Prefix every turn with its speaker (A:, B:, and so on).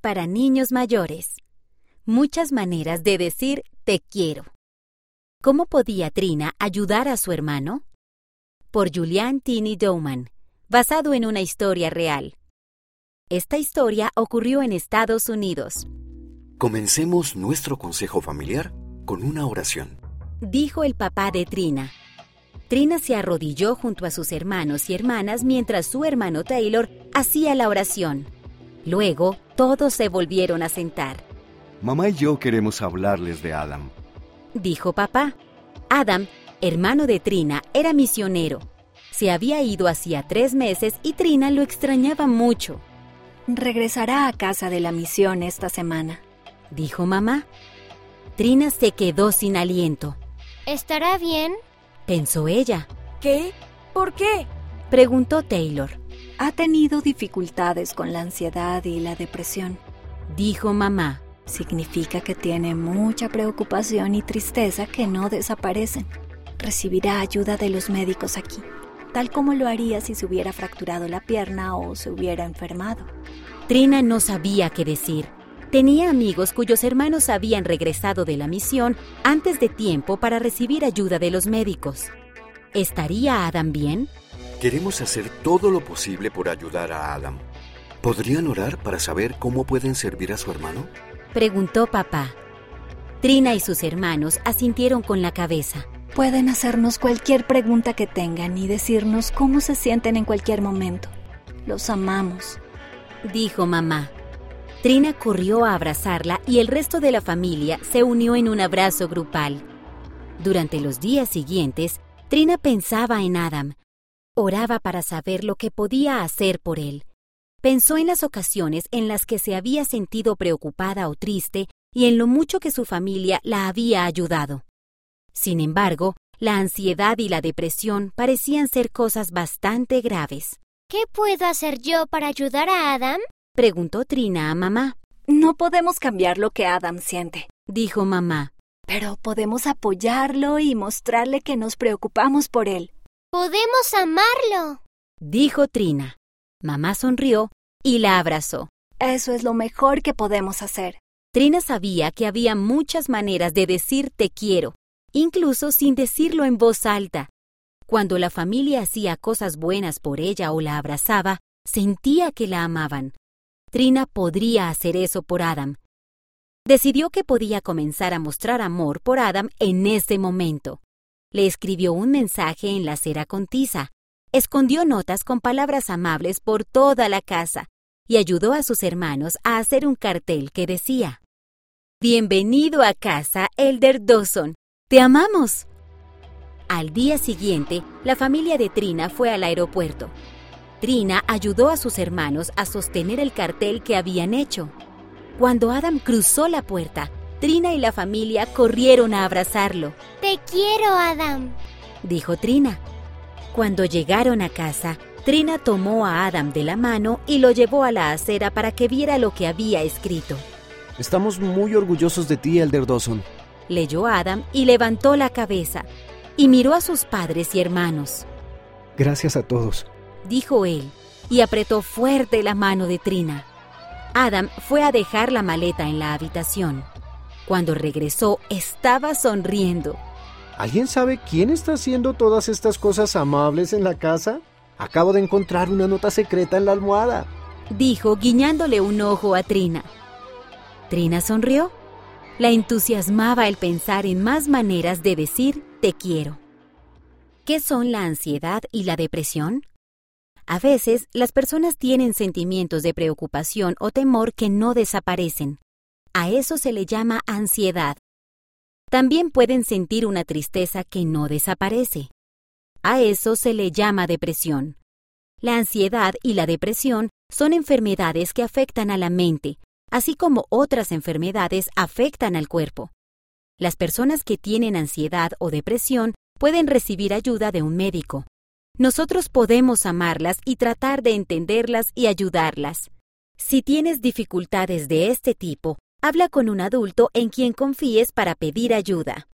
A: para niños mayores. Muchas maneras de decir te quiero. ¿Cómo podía Trina ayudar a su hermano? Por Julian Tini Dowman, basado en una historia real. Esta historia ocurrió en Estados Unidos.
B: Comencemos nuestro consejo familiar con una oración.
A: Dijo el papá de Trina. Trina se arrodilló junto a sus hermanos y hermanas mientras su hermano Taylor hacía la oración. Luego, todos se volvieron a sentar.
C: Mamá y yo queremos hablarles de Adam.
A: Dijo papá. Adam, hermano de Trina, era misionero. Se había ido hacía tres meses y Trina lo extrañaba mucho.
D: Regresará a casa de la misión esta semana,
A: dijo mamá. Trina se quedó sin aliento.
E: ¿Estará bien?
A: pensó ella.
F: ¿Qué? ¿Por qué?
A: preguntó Taylor.
D: Ha tenido dificultades con la ansiedad y la depresión,
A: dijo mamá.
D: Significa que tiene mucha preocupación y tristeza que no desaparecen. Recibirá ayuda de los médicos aquí, tal como lo haría si se hubiera fracturado la pierna o se hubiera enfermado.
A: Trina no sabía qué decir. Tenía amigos cuyos hermanos habían regresado de la misión antes de tiempo para recibir ayuda de los médicos. ¿Estaría Adam bien?
B: Queremos hacer todo lo posible por ayudar a Adam. ¿Podrían orar para saber cómo pueden servir a su hermano?
A: Preguntó papá. Trina y sus hermanos asintieron con la cabeza.
D: Pueden hacernos cualquier pregunta que tengan y decirnos cómo se sienten en cualquier momento. Los amamos,
A: dijo mamá. Trina corrió a abrazarla y el resto de la familia se unió en un abrazo grupal. Durante los días siguientes, Trina pensaba en Adam. Oraba para saber lo que podía hacer por él. Pensó en las ocasiones en las que se había sentido preocupada o triste y en lo mucho que su familia la había ayudado. Sin embargo, la ansiedad y la depresión parecían ser cosas bastante graves.
E: ¿Qué puedo hacer yo para ayudar a Adam?
A: Preguntó Trina a mamá.
D: No podemos cambiar lo que Adam siente,
A: dijo mamá.
D: Pero podemos apoyarlo y mostrarle que nos preocupamos por él.
E: Podemos amarlo,
A: dijo Trina. Mamá sonrió y la abrazó.
D: Eso es lo mejor que podemos hacer.
A: Trina sabía que había muchas maneras de decir te quiero, incluso sin decirlo en voz alta. Cuando la familia hacía cosas buenas por ella o la abrazaba, sentía que la amaban. Trina podría hacer eso por Adam. Decidió que podía comenzar a mostrar amor por Adam en ese momento. Le escribió un mensaje en la cera con tiza, escondió notas con palabras amables por toda la casa y ayudó a sus hermanos a hacer un cartel que decía Bienvenido a casa, Elder Dawson. Te amamos. Al día siguiente, la familia de Trina fue al aeropuerto. Trina ayudó a sus hermanos a sostener el cartel que habían hecho. Cuando Adam cruzó la puerta, Trina y la familia corrieron a abrazarlo.
E: Te quiero, Adam,
A: dijo Trina. Cuando llegaron a casa, Trina tomó a Adam de la mano y lo llevó a la acera para que viera lo que había escrito.
G: Estamos muy orgullosos de ti, Elder Dawson.
A: Leyó Adam y levantó la cabeza y miró a sus padres y hermanos.
G: Gracias a todos
A: dijo él, y apretó fuerte la mano de Trina. Adam fue a dejar la maleta en la habitación. Cuando regresó, estaba sonriendo.
G: ¿Alguien sabe quién está haciendo todas estas cosas amables en la casa? Acabo de encontrar una nota secreta en la almohada.
A: Dijo, guiñándole un ojo a Trina. Trina sonrió. La entusiasmaba el pensar en más maneras de decir te quiero. ¿Qué son la ansiedad y la depresión? A veces, las personas tienen sentimientos de preocupación o temor que no desaparecen. A eso se le llama ansiedad. También pueden sentir una tristeza que no desaparece. A eso se le llama depresión. La ansiedad y la depresión son enfermedades que afectan a la mente, así como otras enfermedades afectan al cuerpo. Las personas que tienen ansiedad o depresión pueden recibir ayuda de un médico, nosotros podemos amarlas y tratar de entenderlas y ayudarlas. Si tienes dificultades de este tipo, habla con un adulto en quien confíes para pedir ayuda.